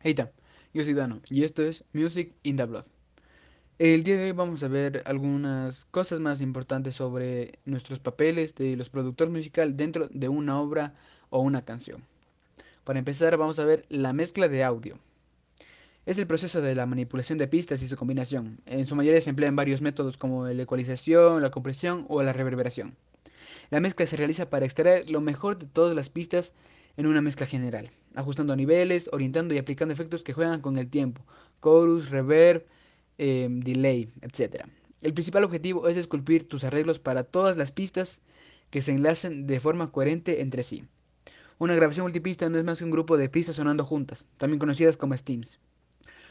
Hey tam, yo soy Dano y esto es Music in the Blood. El día de hoy vamos a ver algunas cosas más importantes sobre nuestros papeles de los productores musicales dentro de una obra o una canción. Para empezar vamos a ver la mezcla de audio. Es el proceso de la manipulación de pistas y su combinación. En su mayoría se emplean varios métodos como la ecualización, la compresión o la reverberación. La mezcla se realiza para extraer lo mejor de todas las pistas en una mezcla general, ajustando niveles, orientando y aplicando efectos que juegan con el tiempo, chorus, reverb, em, delay, etc. El principal objetivo es esculpir tus arreglos para todas las pistas que se enlacen de forma coherente entre sí. Una grabación multipista no es más que un grupo de pistas sonando juntas, también conocidas como stems.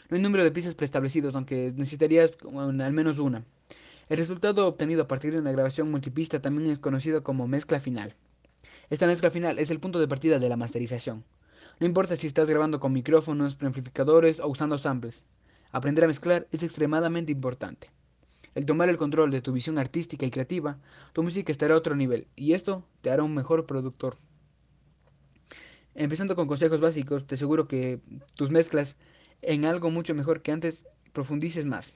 No hay número de pistas preestablecidos, aunque necesitarías al menos una. El resultado obtenido a partir de una grabación multipista también es conocido como mezcla final. Esta mezcla final es el punto de partida de la masterización. No importa si estás grabando con micrófonos, preamplificadores o usando samples. Aprender a mezclar es extremadamente importante. El tomar el control de tu visión artística y creativa, tu música estará a otro nivel y esto te hará un mejor productor. Empezando con consejos básicos, te aseguro que tus mezclas en algo mucho mejor que antes profundices más.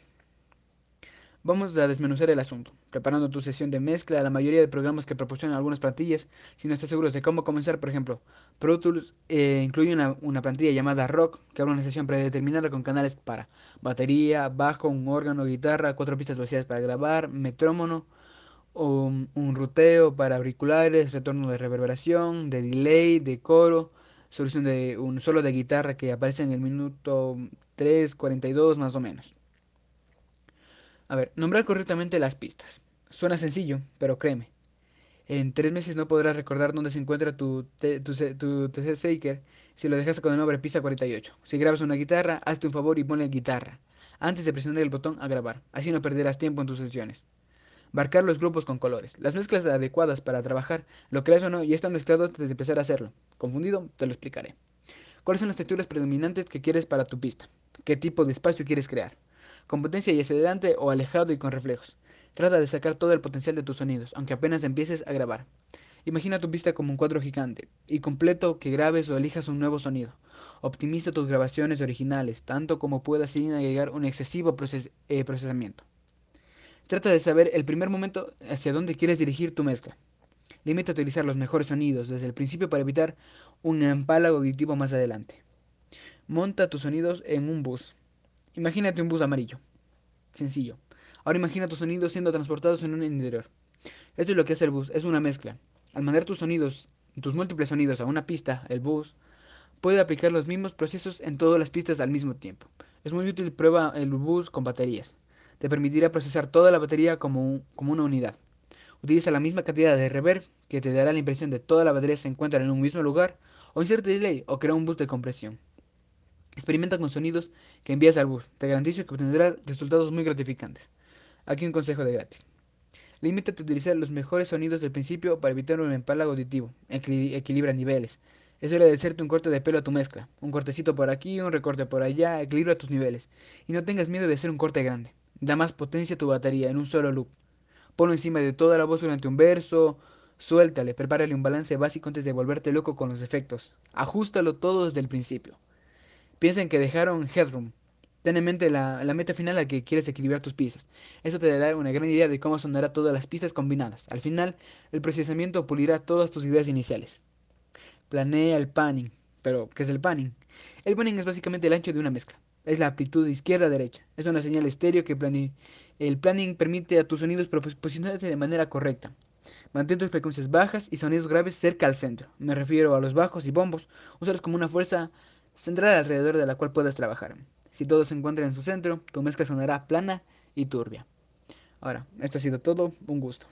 Vamos a desmenuzar el asunto, preparando tu sesión de mezcla. La mayoría de programas que proporcionan algunas plantillas, si no estás seguro de cómo comenzar, por ejemplo, Pro Tools eh, incluye una, plantilla llamada Rock, que abre una sesión predeterminada con canales para batería, bajo, un órgano, guitarra, cuatro pistas vacías para grabar, metrómono, un, un ruteo para auriculares, retorno de reverberación, de delay, de coro, solución de un solo de guitarra que aparece en el minuto 3.42 más o menos. A ver, nombrar correctamente las pistas. Suena sencillo, pero créeme. En tres meses no podrás recordar dónde se encuentra tu, tu, TC Shaker si lo dejas con el nombre pista 48. Si grabas una guitarra, hazte un favor y ponle guitarra antes de presionar el botón a grabar. Así no perderás tiempo en tus sesiones. Marcar los grupos con colores. Las mezclas adecuadas para trabajar, lo creas o no, ya están mezclados antes de empezar a hacerlo. ¿Confundido? Te lo explicaré. ¿Cuáles son las texturas predominantes que quieres para tu pista? ¿Qué tipo de espacio quieres crear? Con potencia y hacia adelante o alejado y con reflejos. Trata de sacar todo el potencial de tus sonidos, aunque apenas empieces a grabar. Imagina tu pista como un cuadro gigante y completo que grabes o elijas un nuevo sonido. Optimiza tus grabaciones originales tanto como puedas sin agregar un excesivo eh, procesamiento. Trata de saber el primer momento hacia dónde quieres dirigir tu mezcla. Limita a utilizar los mejores sonidos desde el principio para evitar un empálago auditivo más adelante. Monta tus sonidos en un bus. Imagínate un bus amarillo. Sencillo. Ahora imagina tus sonidos siendo transportados en un interior. Esto es lo que hace el bus, es una mezcla. Al mandar tus sonidos, tus múltiples sonidos a una pista, el bus puede aplicar los mismos procesos en todas las pistas al mismo tiempo. Es muy útil prueba el bus con baterías. Te permitirá procesar toda la batería como, como una unidad. Utiliza la misma cantidad de reverb que te dará la impresión de toda la batería se encuentra en un mismo lugar, o inserte delay o crea un bus de compresión. Experimenta con sonidos que envías al bus. Te garantizo que obtendrás resultados muy gratificantes. Aquí un consejo de gratis. Limítate a utilizar los mejores sonidos del principio para evitar un empalago auditivo. equilibra niveles. Es hora de hacerte un corte de pelo a tu mezcla. Un cortecito por aquí, un recorte por allá. Equilibra tus niveles. Y no tengas miedo de hacer un corte grande. Da más potencia a tu batería en un solo loop. Ponlo encima de toda la voz durante un verso. Suéltale, prepárale un balance básico antes de volverte loco con los efectos. Ajustalo todo desde el principio. Piensa en que dejaron headroom. Ten en mente la, meta final a que quieres equilibrar tus pistas. Eso te dará una gran idea de cómo sonará todas las pistas combinadas. Al final, el procesamiento pulirá todas tus ideas iniciales. Planea el panning. Pero, ¿qué es el panning? El panning es básicamente el ancho de una mezcla. Es la amplitud izquierda-derecha. Es una señal estéreo que planea. El planning permite a tus sonidos posicionarse de manera correcta. Mantén tus frecuencias bajas y sonidos graves cerca al centro. Me refiero a los bajos y bombos. Úsalos como una fuerza central alrededor de la cual puedes trabajar. Si todo se encuentra en su centro, tu mezcla sonará plana y turbia. Ahora, esto ha sido todo, un gusto.